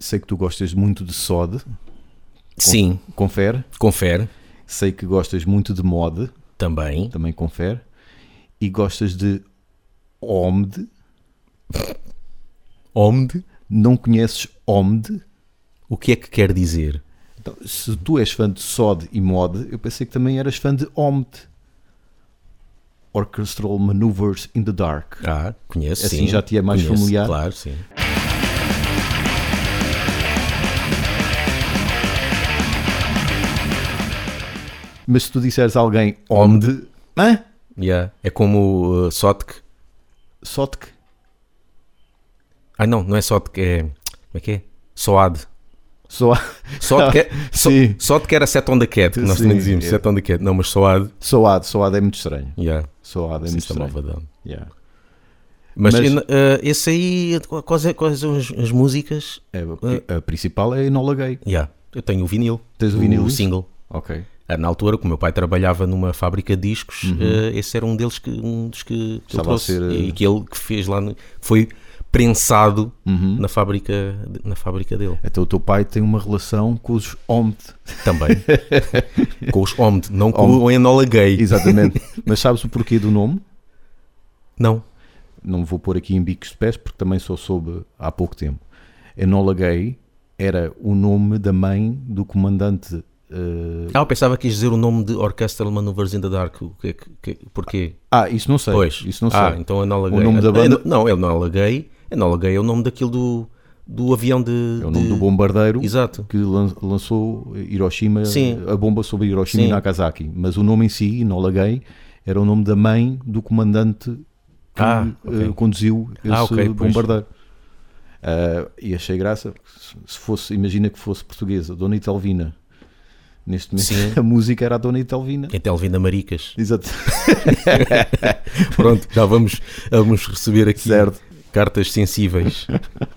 sei que tu gostas muito de SOD, Sim, confere. confere. Sei que gostas muito de mod, Também. também confere. E gostas de OMD. OMD. Não conheces OMD? O que é que quer dizer? Então, se tu és fã de SOD e mod, eu pensei que também eras fã de OMD. Orchestral Maneuvers in the Dark. Ah, conheço, Assim sim. já te é mais Conheço, familiar? Claro, sim. Mas se tu disseres a alguém OMD, hã? Yeah. É como uh, Sotk. Sotk? Ah, não, não é Sotk, é. Como é que é? Soad. Só Sotk é, so, Sim. Sotk era Set on the Cat, que nós Sim, também dizíamos. é. Set on the Cat. Não, mas Soad. Soad, Soad é muito estranho. Yeah. Soad é Sim, muito está estranho. Yeah. Mas, Mas- uh, esse aí, quais, é- quais são as, as músicas? É, a principal é Enola Gay. Yeah. Eu tenho o vinil. Tens o vinil? single. Ok. Ah, Na altura, como meu pai trabalhava numa fábrica de discos, eh, esse era um deles que um dos que, que eu Uhum. Estava a trouxe ser, eh, e que ele que fez lá no- foi prensado Uhum. na fábrica na fábrica dele Então o teu pai tem uma relação com os OMD. também com os OMD, não com Omd. o Enola Gay. Exatamente. Mas sabes o porquê do nome? Não. Não vou pôr aqui em bicos de pés porque também só soube há pouco tempo. Enola Gay era o nome da mãe do comandante. Eh, Ah, eu pensava que ias dizer o nome de Orchestral Maneuvers in the Dark. O que, que, que, porquê? Ah, isso não sei. Pois. Isso não ah, sei. então Enola O nome da banda- Não, Enola Gay. Enola Gay é o nome daquilo do, do avião de. É o nome de- do bombardeiro Exato. que lan- lançou Hiroshima, Sim. a bomba sobre Hiroshima Sim. e Nagasaki. Mas o nome em si, Enola Gay, era o nome da mãe do comandante que Ah, eh, conduziu esse Ah, ok, pois. bombardeiro. Ah, e achei graça, se fosse, imagina que fosse portuguesa, Dona Itelvina. Neste momento Sim. a música era a Dona Itelvina. Em Telvina Maricas. Exato. Pronto, já vamos, vamos receber aqui Certo. cartas sensíveis.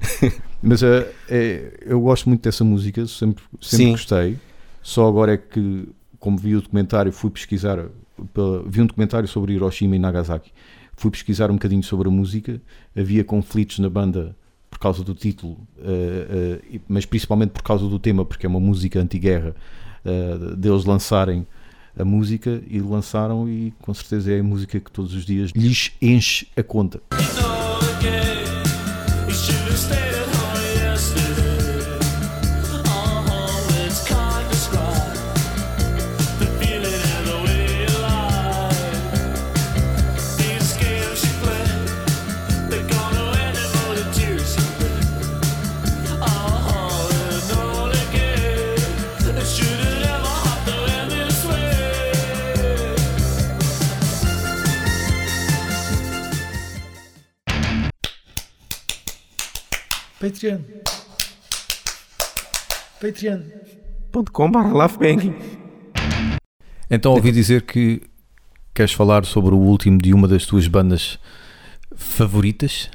Mas eh, é- eu gosto muito dessa música, sempre, sempre Sim. gostei. Só agora é que, como vi o documentário, fui pesquisar, vi um documentário sobre Hiroshima e Nagasaki. Fui pesquisar um bocadinho sobre a música. Havia conflitos na banda por causa do título, eh, eh, mas principalmente por causa do tema, porque é uma música anti-guerra, eh, deles lançarem a música e lançaram, e com certeza é a música que todos os dias lhes enche a conta. Patreon. Patreon. .com barra Banking. Então ouvi dizer que queres falar sobre o último de uma das tuas bandas favoritas,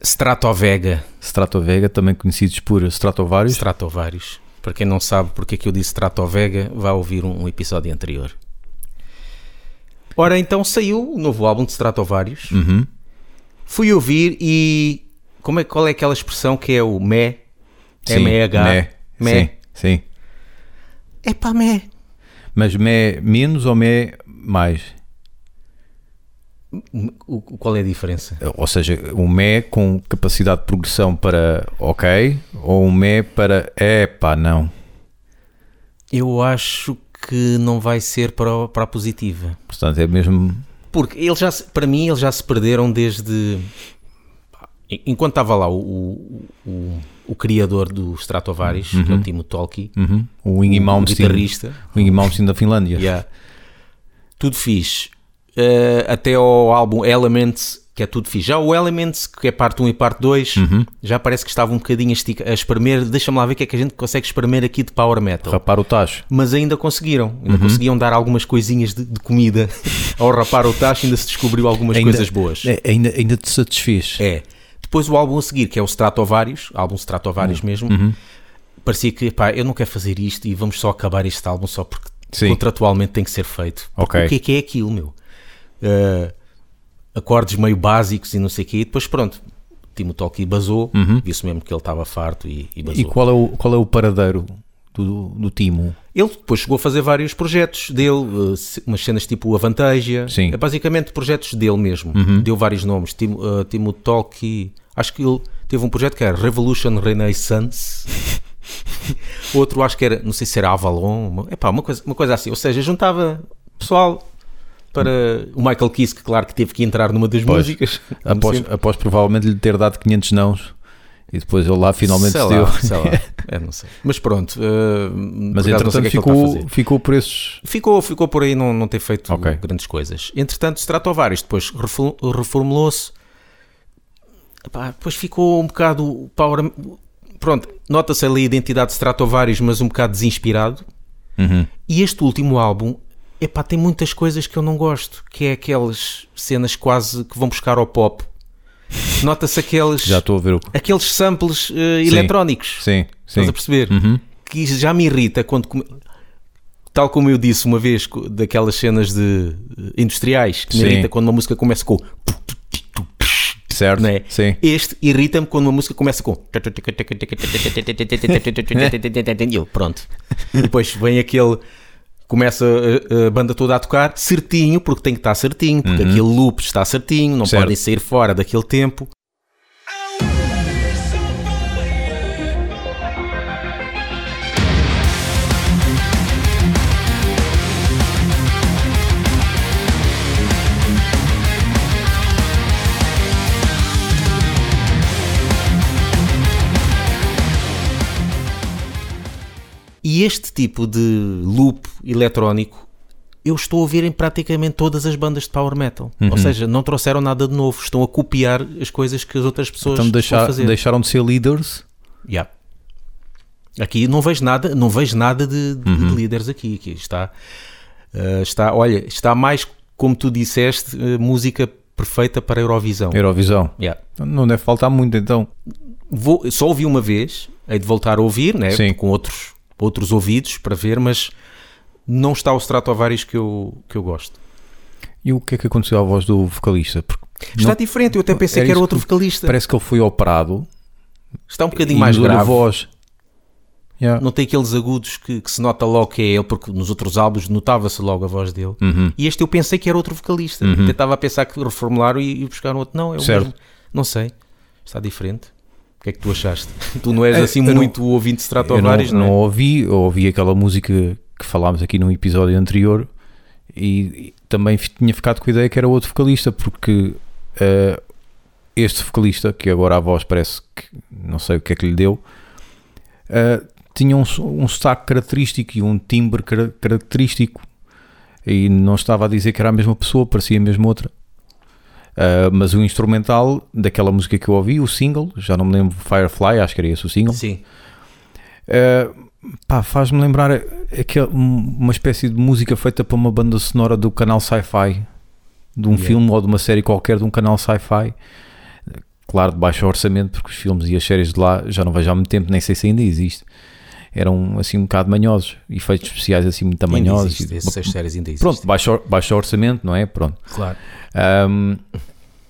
Stratovega. Stratovega, também conhecidos por Stratovarius. Stratovarius. Para quem não sabe porque é que eu disse Stratovega, vá ouvir um, um episódio anterior. Ora, então saiu o novo álbum de Stratovarius. Uhum. Fui ouvir e. Como é, qual é aquela expressão que é o me? Sim, M-E-H. Mé. Mé. Sim, sim. É pá, me. Mas Mé menos ou Mé mais? O, qual é a diferença? Ou seja, um Mé com capacidade de progressão para ok ou um Mé para epá, não. Eu acho que não vai ser para, para a positiva. Portanto, é mesmo. Porque eles já, para mim, eles já se perderam desde. Enquanto estava lá o, o, o, o criador do Stratovarius, que é o Timo Tolki, Uhum. O Ingi Malmsteen. guitarrista, O Ingi Malmsteen da Finlândia. yeah, tudo fixe. Eh, até ao álbum Elements, que é tudo fixe. Já o Elements, que é parte 1 e parte 2, já parece que estava um bocadinho a, estica- a espremer. Deixa-me lá ver o que é que a gente consegue espremer aqui de Power Metal. Rapar o tacho. mas ainda conseguiram. Uhum. Ainda conseguiam dar algumas coisinhas de, de comida ao rapar o tacho, ainda se descobriu algumas Ainda- coisas boas. É, ainda, ainda te satisfez. É. Depois o álbum a seguir, que é o Stratovarius, álbum Stratovarius Uhum. mesmo, parecia que, pá, eu não quero fazer isto e vamos só acabar este álbum só porque Sim. contratualmente tem que ser feito. Porque Ok. O que é que é aquilo, meu? Uh, acordes meio básicos e não sei o quê, e depois pronto. Timo Tolkki basou, viu-se mesmo que ele estava farto e, e basou. E qual é o, qual é o paradeiro do, do Timo? Ele depois chegou a fazer vários projetos dele, se- umas cenas tipo a. Sim. É basicamente projetos dele mesmo. Deu vários nomes. Timo, uh, Timo Tolkki. Acho que ele teve um projeto que era Revolution Renaissance. Outro acho que era, não sei se era Avalon. Uma, epá, uma, coisa, uma coisa assim. Ou seja, juntava pessoal para o Michael Kiske, claro que teve que entrar numa das Pois. músicas. Após, após provavelmente lhe ter dado 500 nãos e depois ele lá finalmente sei se lá, deu. sei lá. É, não sei. Mas pronto. uh, Mas entretanto que é que ficou, ficou por esses. Ficou, ficou por aí não, não ter feito Ok. grandes coisas. Entretanto, Stratovarius depois refor- reformulou-se. Epá, Depois ficou um bocado power. Pronto, nota-se ali a identidade de Stratovarius, mas um bocado desinspirado. Uhum. E este último álbum, epá, tem muitas coisas que eu não gosto, que é aquelas cenas quase que vão buscar ao pop. Nota-se aqueles, Já estou a ver o. aqueles samples eh, eletrónicos. Sim, sim. Estás a perceber? Uhum. Que já me irrita quando. come- Tal como eu disse uma vez, daquelas cenas de eh, industriais, que me Sim. irrita quando uma música começa com. Certo? Não é? Sim. Este irrita-me quando uma música começa com. E eu, pronto. E depois vem aquele. Começa a, a banda toda a tocar certinho, porque tem que estar certinho, porque aquele loop está certinho, não Certo. podem sair fora daquele tempo. E este tipo de loop eletrónico eu estou a ouvir em praticamente todas as bandas de power metal. Uhum. Ou seja, não trouxeram nada de novo, estão a copiar as coisas que as outras pessoas Então estão a deixar, fazer. deixaram de ser leaders. Yeah. Aqui não vejo nada, não vejo nada de, de- Uhum. de líderes aqui. aqui está, eh, está, olha, está mais como tu disseste, eh, música perfeita para a Eurovisão. Eurovisão. Yeah. Não deve faltar muito então. Vou, só ouvi uma vez, hei de voltar a ouvir, né, Sim. com outros, outros ouvidos para ver, mas não está o Stratovarius que eu, que eu gosto. E o que é que aconteceu à voz do vocalista? Porque Está não- diferente, eu até pensei era que era outro vocalista. parece que ele foi operado Está um bocadinho mais mudou a grave. voz. Yeah. Não tem aqueles agudos que, que se nota logo que é ele, porque nos outros álbuns notava-se logo a voz dele. Uhum. E este eu pensei que era outro vocalista. Até estava a pensar que reformularam e, e buscaram outro. Não, é o Certo. mesmo. Não sei. Está diferente. O que é que tu achaste? tu não és assim eu não- muito ouvinte de não, Stratovarius, não, não é? ouvi, eu ouvi aquela música que falámos aqui num episódio anterior e, e também tinha ficado com a ideia que era outro vocalista, porque eh, este vocalista, que agora a voz parece que não sei o que é que lhe deu, eh, tinha um, um sotaque característico e um timbre cara- característico e não estava a dizer que era a mesma pessoa, parecia mesmo outra. Eh, mas o instrumental daquela música que eu ouvi, o single, já não me lembro, Firefly, acho que era esse o single. Sim. Uh, pá, faz-me lembrar aquele, um- uma espécie de música feita para uma banda sonora do canal Sci-Fi, de um Yeah. filme ou de uma série qualquer de um canal Sci-Fi. Claro, de baixo orçamento, porque os filmes e as séries de lá já não vejo há muito tempo, nem sei se ainda existe. Eram assim um bocado manhosos, efeitos especiais assim muito manhosos. existe. Essas séries ainda existem. Pronto, baixo, baixo orçamento, não é? Pronto. Claro. Um,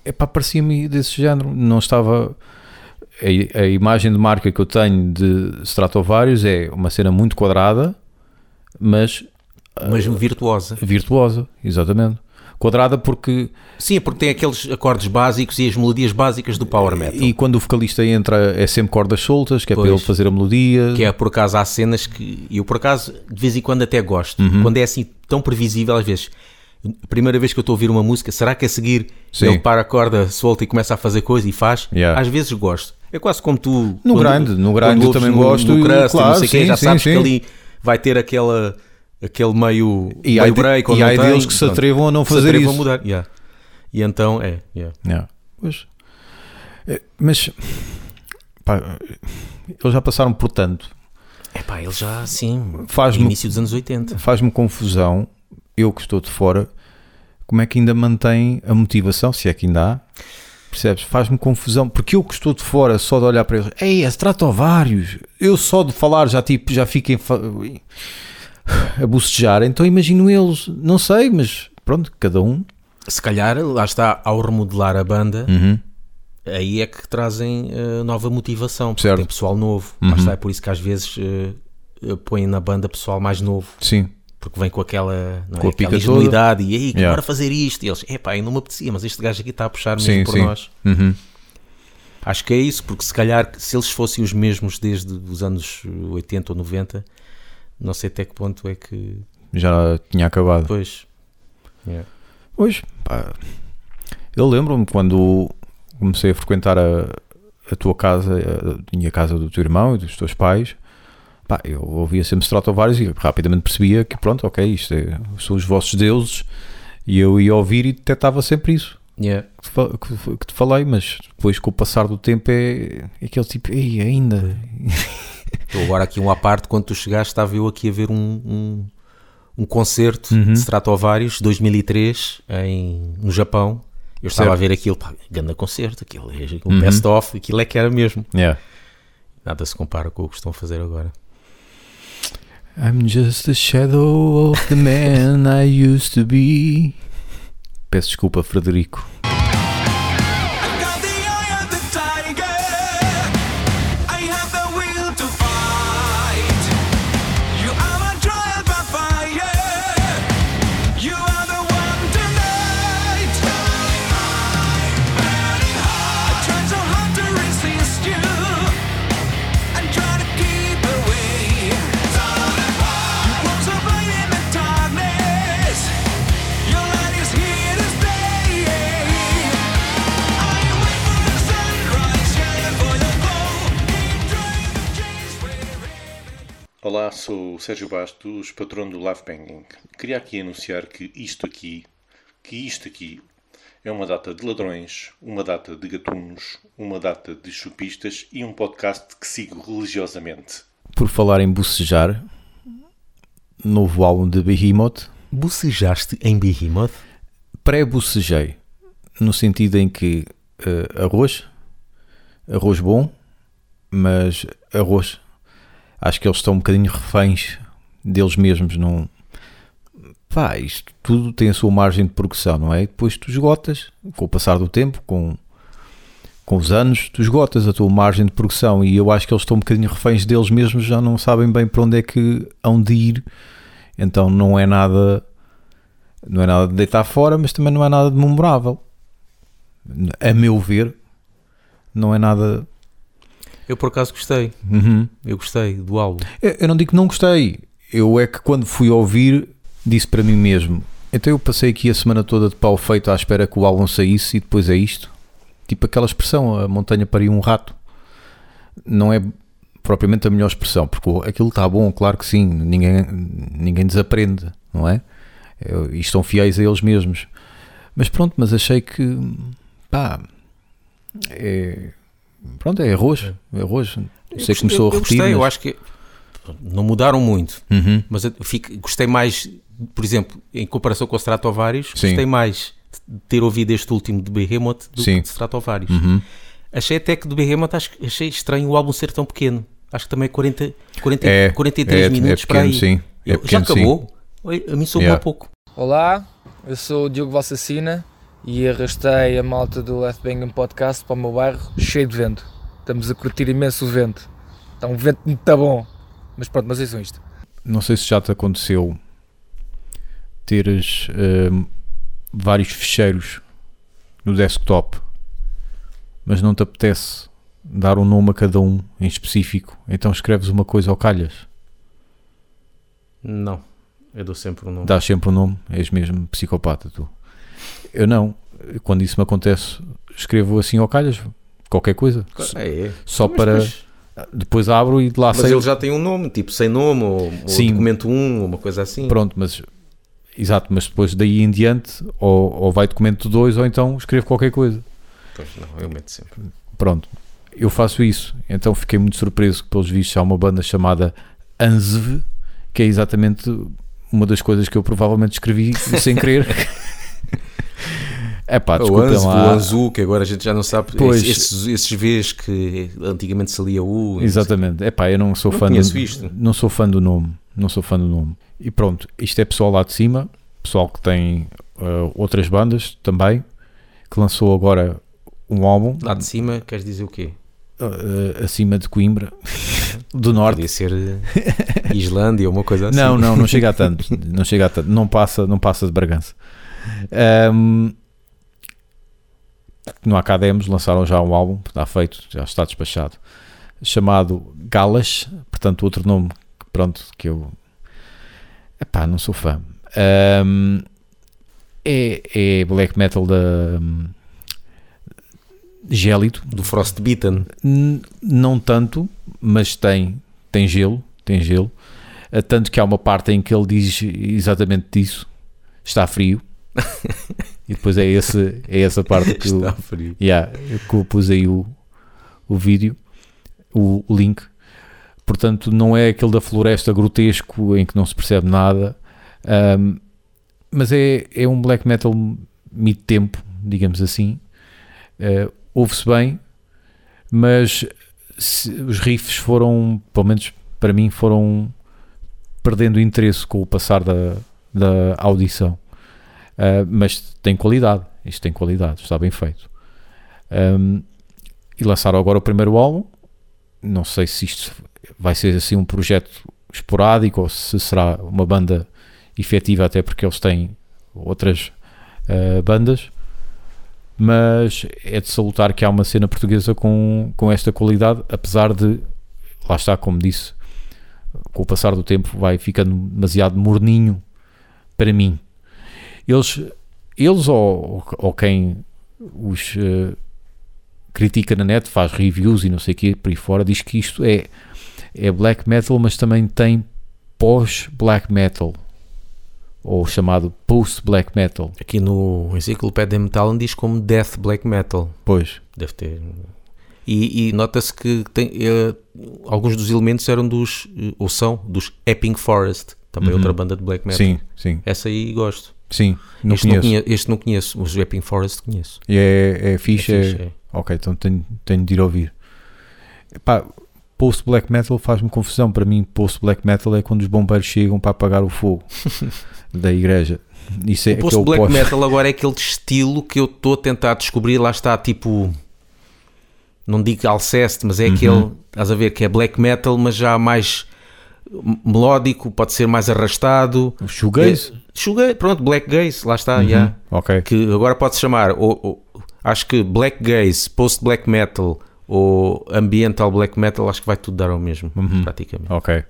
epá, parecia-me desse género. Não estava. A, a imagem de marca que eu tenho de Stratovarius é uma cena muito quadrada, mas Mas virtuosa. virtuosa, exatamente. Quadrada porque. Sim, porque tem aqueles acordes básicos e as melodias básicas do power metal. E quando o vocalista entra é sempre cordas soltas, que é para Pois. ele fazer a melodia. Que é por acaso há cenas que eu por acaso de vez em quando até gosto. Uhum. Quando é assim tão previsível, às vezes. A primeira vez que eu estou a ouvir uma música, será que a seguir Sim. ele para a corda solta e começa a fazer coisa e faz? Yeah. Às vezes gosto. É quase como tu. No quando- grande, no grande também no- gosto No crust, e não claro, sei quê, sim, já sim, sabes que sim. ali vai ter aquela, aquele meio, E meio de- break. ou e há tem, deles que se atrevam a não se fazer atrevam isso. a mudar. yeah. E então é. yeah. Yeah. Pois. É, Mas pá, eles já passaram por tanto. Epá, ele já assim. Faz-me- Início dos anos 80. faz-me confusão, eu que estou de fora, como é que ainda mantém a motivação, se é que ainda há, percebes? Faz-me confusão, porque eu que estou de fora, só de olhar para eles, ei, é Stratovarius, eu só de falar já tipo, já fico em fa- a bocejar, então imagino eles, não sei, mas pronto, cada um. Se calhar, lá está, ao remodelar a banda, Uhum. aí é que trazem eh, nova motivação, porque Certo. tem pessoal novo. Uhum. Lá está, é por isso que às vezes eh, põem na banda pessoal mais novo, Sim, porque vem com aquela, não Com é, a pica aquela toda. ingenuidade e aí, Yeah. bora fazer isto. E eles, epá, eu não me apetecia, mas este gajo aqui está a puxar mesmo sim, por sim. nós. Uhum. Acho que é isso, porque se calhar se eles fossem os mesmos desde os anos 80 ou 90, não sei até que ponto é que Já tinha acabado. depois. Pois, pá, eu lembro-me quando comecei a frequentar a, a tua casa, a, a casa do teu irmão e dos teus pais, pá, eu ouvia sempre Stratovarius e rapidamente percebia que pronto, ok, isto é, são os vossos deuses e eu ia ouvir e detectava sempre isso Yeah. que te, que te falei, mas depois com o passar do tempo é, é aquele tipo, ei, ainda, Estou agora aqui um à parte, quando tu chegaste estava eu aqui a ver um, um, um concerto Uhum. de Stratovarius 2003 em, no Japão. Eu estava Certo. a ver aquilo, pá, grande concerto, aquilo é um Uhum. best-of, aquilo é que era mesmo. yeah. Nada se compara com o que estão a fazer agora. I'm just a shadow of the man I used to be. Peço desculpa, Frederico. Sérgio Bastos, patrono do Life Banging. Queria aqui anunciar que isto aqui, que isto aqui, é uma data de ladrões, uma data de gatunos, uma data de chupistas e um podcast que sigo religiosamente. Por falar em bocejar, novo álbum de Behemoth, Bocejaste em Behemoth? pré-bocejei, no sentido em que eh, arroz, arroz bom, mas arroz, acho que eles estão um bocadinho reféns deles mesmos, não... Pá, isto tudo tem a sua margem de progressão, não é? E depois tu esgotas, com o passar do tempo, com, com os anos, tu esgotas a tua margem de progressão e eu acho que eles estão um bocadinho reféns deles mesmos, já não sabem bem para onde é que hão de ir, então não é nada não é nada de deitar fora, mas também não é nada de memorável. A meu ver, não é nada. Eu por acaso gostei, Uhum. eu gostei do álbum. Eu, eu não digo que não gostei, eu é que quando fui ouvir, disse para mim mesmo. Então eu passei aqui a semana toda de pau feito à espera que o álbum saísse e depois é isto. Tipo aquela expressão, a montanha pariu um rato. Não é propriamente a melhor expressão, porque aquilo está bom, claro que sim, ninguém, ninguém desaprende, não é? É, E estão fiéis a eles mesmos. Mas pronto, mas achei que pá, é, pronto, é arroz, é arroz. Não sei eu, que começou eu, a repetir. Eu gostei, eu mas- acho que não mudaram muito, Uhum. mas eu fico- gostei mais, por exemplo, em comparação com o Stratovarius, Sim. gostei mais de ter ouvido este último de Behemoth do Sim. que de Stratovarius. Uhum. Achei até que do Behemoth acho, achei estranho o álbum ser tão pequeno. Acho que também 40, 40, É, 43 é, minutos é para pequeno, aí. sim. É Eu- pequeno, Já acabou? Oi, A mim soube Yeah. pouco. Olá, eu sou o Diogo Valsacina e arrastei a malta do Left Bangam Podcast para o meu bairro cheio de vento. Estamos a curtir imenso o vento. Está um vento muito bom. Mas pronto, mas é isto. Não sei se já te aconteceu teres hum, vários ficheiros no desktop, mas não te apetece dar um nome a cada um em específico, então escreves uma coisa ao calhas, Não, eu dou sempre um nome. dás sempre um nome, és mesmo psicopata tu. Eu não, quando isso me acontece, escrevo assim ao calhas, qualquer coisa, É, é. só Mas para depois- depois abro e de lá Mas sei ele já tem um nome, tipo sem nome, ou, ou Sim. documento 1, ou uma coisa assim. Pronto, mas exato, mas depois daí em diante, ou, ou vai documento 2, ou então escrevo qualquer coisa. Pois não, eu meto sempre. Pronto, eu faço isso. Então fiquei muito surpreso que, pelos vistos, há uma banda chamada Anzv, que é exatamente uma das coisas que eu provavelmente escrevi sem querer. É pá, o desculpem Anzu, o lá. Anzu, que agora a gente já não sabe. Pois. Esses, esses Vs que antigamente se lia U. Exatamente. É pá, eu não sou Não fã do, isto. não sou fã do nome, não sou fã do nome. E pronto, isto é pessoal lá de cima, pessoal que tem uh, outras bandas também, que lançou agora um álbum Lá de cima, queres dizer o quê? uh, acima de Coimbra, do Norte. Podia ser eh, Islândia ou uma coisa assim. Não, não, não chega a tanto. Não chega a tanto. Não passa, não passa de Bragança. No Academos lançaram já um álbum, está feito, já está despachado, chamado Galas, portanto outro nome pronto, que eu epá, não sou fã. Ahm, é, é black metal da hum, Gélido, Do Frostbitten. Não tanto, mas tem, tem gelo, tem gelo. Eh, Tanto que há uma parte em que ele diz exatamente isso. Está frio. E depois é, esse, é essa parte que eu, Está frio. yeah, que eu pus aí o, o vídeo, o, o link. Portanto, não é aquele da floresta grotesco em que não se percebe nada. Ahm, mas é, é um black metal mid-tempo, digamos assim. Eh, Ouve-se bem, mas se- os riffs foram, pelo menos para mim, foram perdendo interesse com o passar da, da audição. Ah, mas tem qualidade, isto tem qualidade, está bem feito. Ahm, e lançaram agora o primeiro álbum. Não sei se isto vai ser assim um projeto esporádico ou se será uma banda efetiva, até porque eles têm outras ah, bandas. Mas é de salutar que há uma cena portuguesa com, com esta qualidade, apesar de, lá está, como disse, com o passar do tempo vai ficando demasiado morninho para mim. Eles, eles ou, ou quem os eh, critica na net, faz reviews e não sei o que por aí fora, diz que isto é, é black metal, mas também tem pós-black metal, ou chamado post-black metal. Aqui no Enciclopédia Metal diz como Death Black Metal. Pois, Deve ter. E, e nota-se que tem, eh, alguns dos elementos eram dos, eh, ou são, dos Epping Forest, também Uhum. outra banda de black metal. sim, sim, Essa aí gosto. Sim, não este, conheço. Não conheço este não conheço, os Epping Forest conheço. E é, é fixe, É é, fixe, é. Ok, então tenho, tenho de ir ouvir. Epá, post black metal faz-me confusão. Para mim, post black metal é quando os bombeiros chegam para apagar o fogo da igreja. Isso é, o post aquele black metal agora é aquele estilo que eu estou a tentar descobrir. Lá está, tipo, não digo Alceste, mas é Uhum. aquele, estás a ver, que é black metal, mas já mais melódico, pode ser mais arrastado. O shoegaze? Shoegaze, pronto, black gaze, lá está, Uhum, já. Ok. que agora pode-se chamar, ou, ou- acho que black gaze, post black metal ou ambiental black metal, acho que vai tudo dar ao mesmo, Uhum. praticamente. Ok.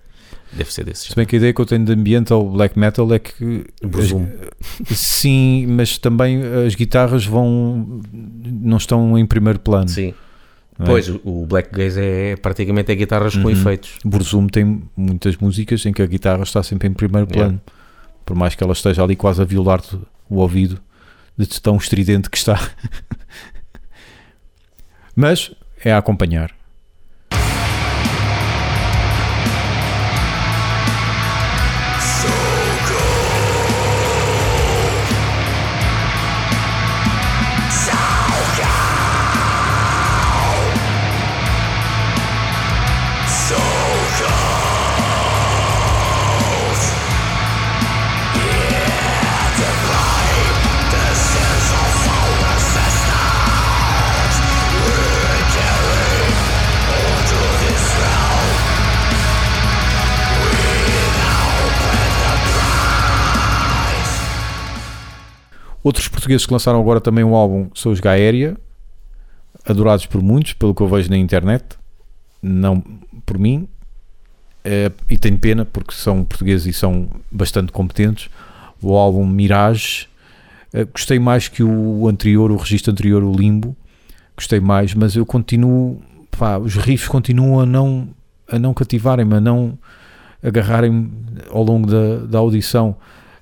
Deve ser desse Se bem que a ideia que eu tenho de ambiente ao black metal é que. Presumo. Sim, mas também as guitarras vão. não estão em primeiro plano. Sim. é? Pois, o- black gaze é praticamente é guitarras com Uhum. efeitos. Burzum tem muitas músicas em que a guitarra está sempre em primeiro Yeah. Por mais que ela esteja ali quase a violar-te o ouvido de tão estridente que está. Mas é a acompanhar. Portugueses que lançaram agora também um álbum são os Gaéria, adorados por muitos, pelo que eu vejo na internet, não por mim, Eh, e tenho pena porque são portugueses e são bastante competentes. O álbum Mirage, eh, gostei mais que o anterior, o registro anterior, o Limbo, gostei mais, mas eu continuo, pá, os riffs continuam a não, a não cativarem-me, a não agarrarem ao longo da, da audição.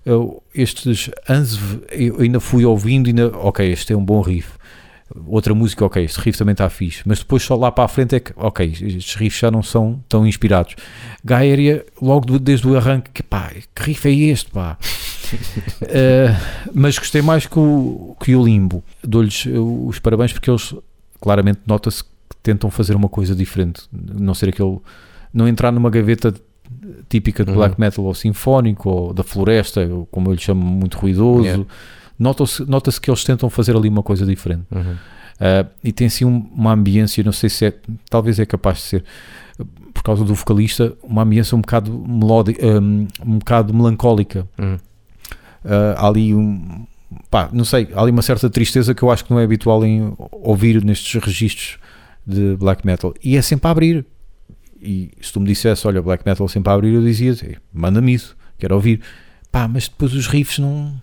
Eu, estes Anzv, eu ainda fui ouvindo, ainda, ok, este é um bom riff. Outra música, ok, este riff também está fixe, mas depois só lá para a frente é que, ok, estes riffs já não são tão inspirados. Gaéria, logo do- desde o arranque, que pá, que riff é este, pá? Eh, mas gostei mais que o, que o Limbo. Dou-lhes eh, os parabéns porque eles, claramente, nota-se que tentam fazer uma coisa diferente, não ser aquele, não entrar numa gaveta típica de Uhum. black metal ou sinfónico ou da floresta, como eu lhe chamo, muito ruidoso. Yeah. Nota-se nota que eles tentam fazer ali uma coisa diferente. Uhum. Ah, e tem assim um- uma ambiência, não sei se é, talvez é capaz de ser, por causa do vocalista, uma ambiência um bocado melódica, um, um bocado melancólica. Hum. Ah, há ali um, pá, não sei, há ali uma certa tristeza que eu acho que não é habitual em ouvir nestes registros de black metal. E é sempre a abrir. E se tu me dissesse, olha, black metal sempre a abrir, eu dizia, "Ei, manda-me isso, quero ouvir. Pá, mas depois os riffs não,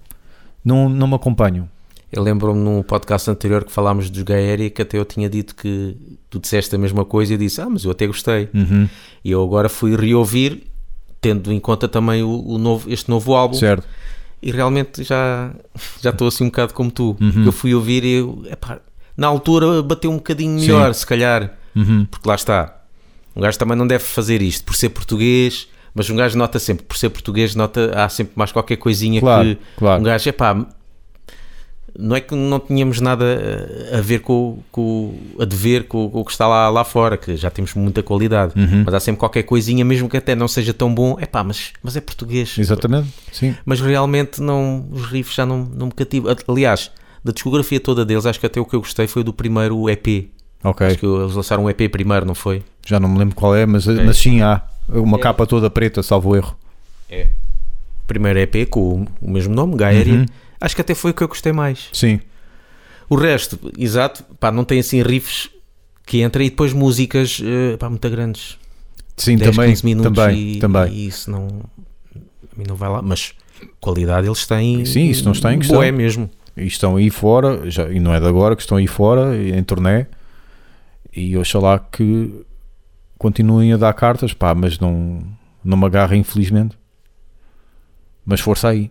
não, não me acompanham. Eu lembro-me num podcast anterior que falámos dos Gaéria que até eu tinha dito que tu disseste a mesma coisa e eu disse, ah, mas eu até gostei. Uhum. E eu agora fui reouvir, tendo em conta também o, o novo, este novo álbum. Certo. E realmente já já estou assim um bocado como tu. Uhum. Eu fui ouvir e eu, epá, na altura bateu um bocadinho melhor, se calhar. Uhum. Porque lá está. Um gajo também não deve fazer isto por ser português, mas um gajo nota sempre, por ser português, nota, há sempre mais qualquer coisinha Claro, que claro. um gajo, epá, não é que não tínhamos nada a ver com, com a dever com, com o que está lá, lá fora, que já temos muita qualidade, Uhum. mas há sempre qualquer coisinha, mesmo que até não seja tão bom, epá, mas, mas é português. Exatamente, sim. Mas realmente não, os riffs já não, não me cativam. Aliás, da discografia toda deles, acho que até o que eu gostei foi do primeiro EP. Ok, Acho que eles lançaram um EP primeiro, não foi? já não me lembro qual é, mas, mas sim há. Uma capa toda preta, salvo erro. É. Primeiro EP com o, mesmo nome, Gaéria. Uhum. Acho que até foi o que eu gostei mais. Sim, O resto, exato, pá, não tem assim riffs que entrem e depois músicas eh, pá, muito grandes. sim 10, também, 15 minutos também, e, também. e isso não, a mim não vai lá. Mas qualidade eles têm. Sim, isso não está em questão. Boa é mesmo. E estão aí fora, já, e não é de agora, que estão aí fora, em turnê, e oxalá que continuem a dar cartas, pá, mas não, não me agarrem, infelizmente. Mas força aí.